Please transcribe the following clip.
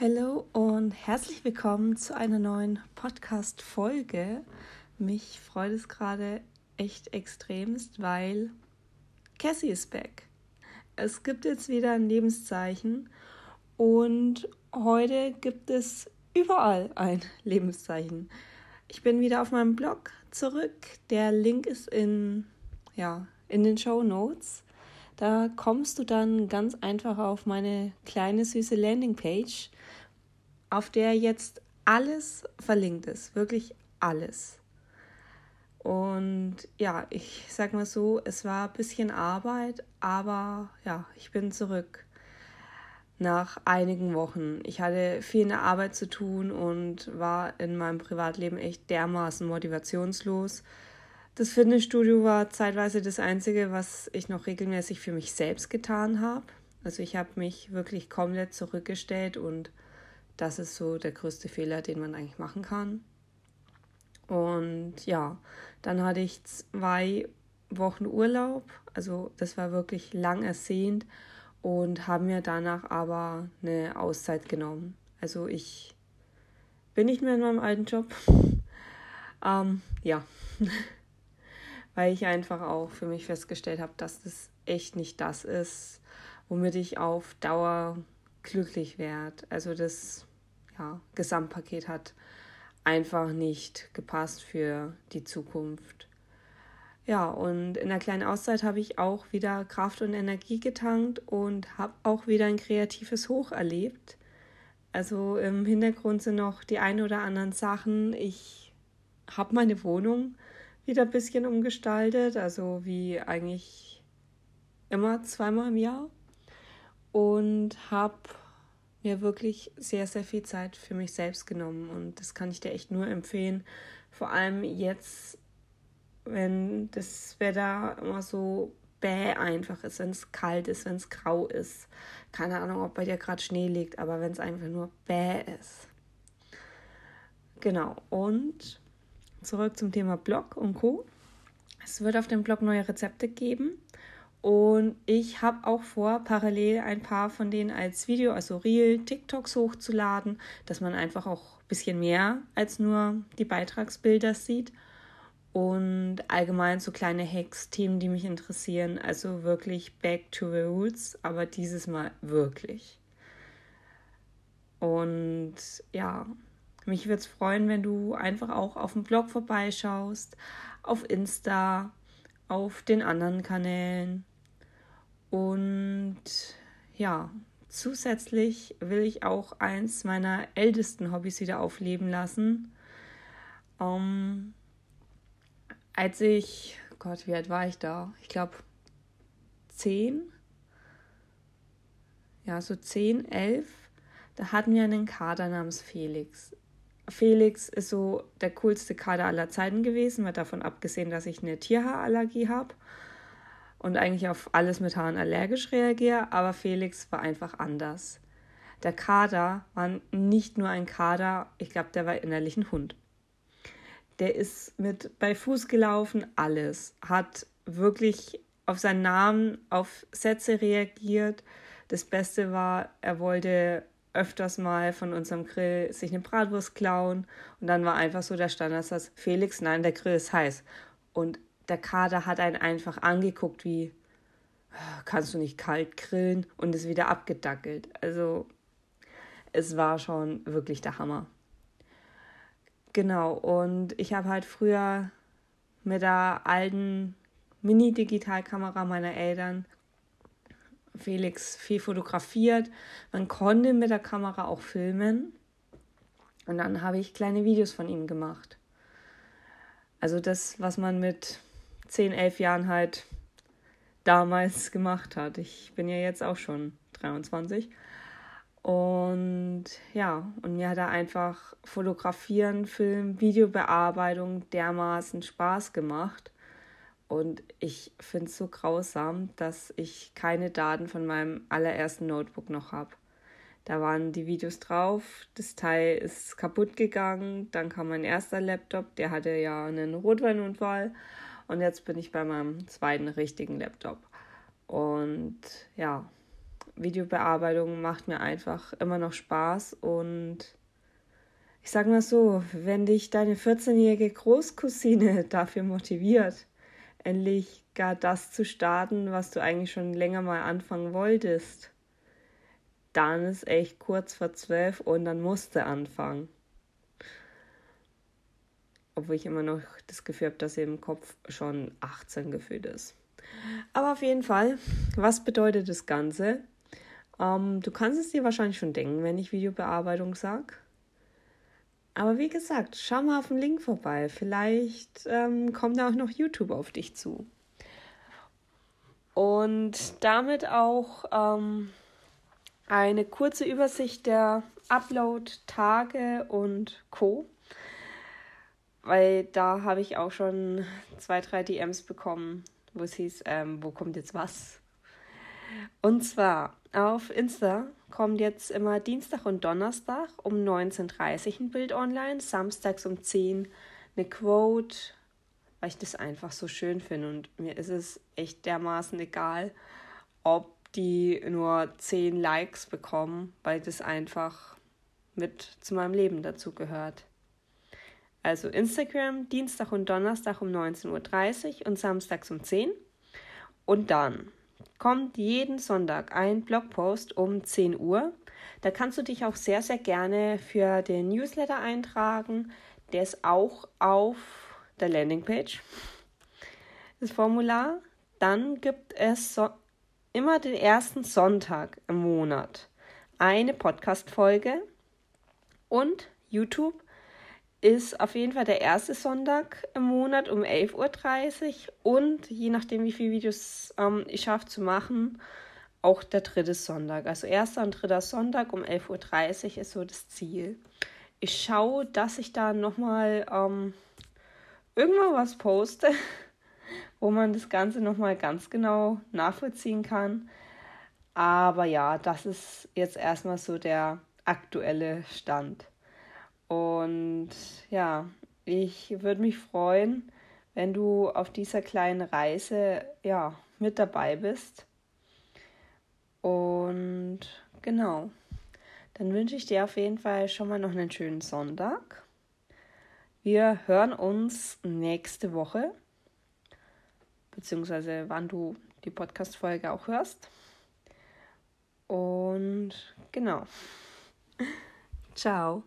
Hallo und herzlich willkommen zu einer neuen Podcast-Folge. Mich freut es gerade echt extremst, weil Cassie ist back. Es gibt jetzt wieder ein Lebenszeichen und heute gibt es überall ein Lebenszeichen. Ich bin wieder auf meinem Blog zurück. Der Link ist in, ja, in den Show Notes. Da kommst du dann ganz einfach auf meine kleine süße Landingpage, auf der jetzt alles verlinkt ist. Wirklich alles. Und ja, ich sag mal so, es war ein bisschen Arbeit, aber ja, ich bin zurück nach einigen Wochen. Ich hatte viel in der Arbeit zu tun und war in meinem Privatleben echt dermaßen motivationslos. Das Fitnessstudio war zeitweise das Einzige, was ich noch regelmäßig für mich selbst getan habe. Also ich habe mich wirklich komplett zurückgestellt und das ist so der größte Fehler, den man eigentlich machen kann. Und ja, dann hatte ich zwei Wochen Urlaub. Also das war wirklich lang ersehnt und habe mir danach aber eine Auszeit genommen. Also ich bin nicht mehr in meinem alten Job. ähm, ja, weil ich einfach auch für mich festgestellt habe, dass das echt nicht das ist, womit ich auf Dauer glücklich werde. Also das ja, Gesamtpaket hat einfach nicht gepasst für die Zukunft. Ja, und in der kleinen Auszeit habe ich auch wieder Kraft und Energie getankt und habe auch wieder ein kreatives Hoch erlebt. Also im Hintergrund sind noch die ein oder anderen Sachen. Ich habe meine Wohnung wieder ein bisschen umgestaltet, also wie eigentlich immer zweimal im Jahr. Und habe mir wirklich sehr, sehr viel Zeit für mich selbst genommen. Und das kann ich dir echt nur empfehlen. Vor allem jetzt wenn das Wetter immer so bäh einfach ist, wenn es kalt ist, wenn es grau ist. Keine Ahnung, ob bei dir gerade Schnee liegt, aber wenn es einfach nur bäh ist. Genau, und zurück zum Thema Blog und Co. Es wird auf dem Blog neue Rezepte geben. Und ich habe auch vor, parallel ein paar von denen als Video, also Reel, TikToks hochzuladen, dass man einfach auch ein bisschen mehr als nur die Beitragsbilder sieht und allgemein so kleine Hacks, Themen, die mich interessieren. Also wirklich back to the roots, aber dieses Mal wirklich. Und ja, mich würde es freuen, wenn du einfach auch auf dem Blog vorbeischaust, auf Insta, auf den anderen Kanälen. Und ja, zusätzlich will ich auch eins meiner ältesten Hobbys wieder aufleben lassen. Ähm, als ich, Gott, wie alt war ich da? Ich glaube zehn. Ja, so zehn, elf. Da hatten wir einen Kader namens Felix. Felix ist so der coolste Kader aller Zeiten gewesen, mal davon abgesehen, dass ich eine Tierhaarallergie habe und eigentlich auf alles mit Haaren allergisch reagiere, aber Felix war einfach anders. Der Kader war nicht nur ein Kader, ich glaube, der war innerlich ein Hund der ist mit bei Fuß gelaufen, alles. Hat wirklich auf seinen Namen, auf Sätze reagiert. Das Beste war, er wollte öfters mal von unserem Grill sich eine Bratwurst klauen und dann war einfach so der Standardsatz, Felix, nein, der Grill ist heiß. Und der Kader hat einen einfach angeguckt wie, kannst du nicht kalt grillen und ist wieder abgedackelt. Also es war schon wirklich der Hammer. Genau, und ich habe halt früher mit der alten Mini-Digitalkamera meiner Eltern Felix viel fotografiert. Man konnte mit der Kamera auch filmen. Und dann habe ich kleine Videos von ihm gemacht. Also das, was man mit 10, 11 Jahren halt damals gemacht hat. Ich bin ja jetzt auch schon 23. Und ja, und mir hat er einfach Fotografieren, Film, Videobearbeitung dermaßen Spaß gemacht. Und ich finde es so grausam, dass ich keine Daten von meinem allerersten Notebook noch habe. Da waren die Videos drauf, das Teil ist kaputt gegangen, dann kam mein erster Laptop, der hatte ja einen Rotweinunfall Und jetzt bin ich bei meinem zweiten richtigen Laptop. Und ja, Videobearbeitung macht mir einfach immer noch Spaß. Und ich sage mal so, wenn dich deine 14-jährige Großcousine dafür motiviert, endlich gar das zu starten, was du eigentlich schon länger mal anfangen wolltest, dann ist echt kurz vor zwölf und dann musste anfangen. Obwohl ich immer noch das Gefühl habe, dass sie im Kopf schon 18 gefühlt ist. Aber auf jeden Fall, was bedeutet das Ganze? Ähm, du kannst es dir wahrscheinlich schon denken, wenn ich Videobearbeitung sage. Aber wie gesagt, schau mal auf den Link vorbei. Vielleicht ähm, kommt da auch noch YouTube auf dich zu. Und damit auch ähm, eine kurze Übersicht der Upload-Tage und Co. Weil da habe ich auch schon zwei, drei DMs bekommen, wo es hieß, ähm, wo kommt jetzt was? Und zwar auf Insta kommt jetzt immer Dienstag und Donnerstag um 19.30 Uhr ein Bild online, samstags um 10 Uhr eine Quote, weil ich das einfach so schön finde und mir ist es echt dermaßen egal, ob die nur 10 Likes bekommen, weil das einfach mit zu meinem Leben dazu gehört. Also Instagram Dienstag und Donnerstag um 19.30 Uhr und samstags um 10 Uhr. Und dann kommt jeden Sonntag ein Blogpost um 10 Uhr. Da kannst du dich auch sehr, sehr gerne für den Newsletter eintragen. Der ist auch auf der Landingpage. Das Formular. Dann gibt es so immer den ersten Sonntag im Monat eine Podcast-Folge und YouTube ist auf jeden Fall der erste Sonntag im Monat um 11.30 Uhr und je nachdem, wie viele Videos ähm, ich schaffe zu machen, auch der dritte Sonntag. Also erster und dritter Sonntag um 11.30 Uhr ist so das Ziel. Ich schaue, dass ich da nochmal ähm, irgendwo was poste, wo man das Ganze nochmal ganz genau nachvollziehen kann. Aber ja, das ist jetzt erstmal so der aktuelle Stand. Und ja, ich würde mich freuen, wenn du auf dieser kleinen Reise ja mit dabei bist. Und genau, dann wünsche ich dir auf jeden Fall schon mal noch einen schönen Sonntag. Wir hören uns nächste Woche, beziehungsweise wann du die Podcast-Folge auch hörst. Und genau. Ciao.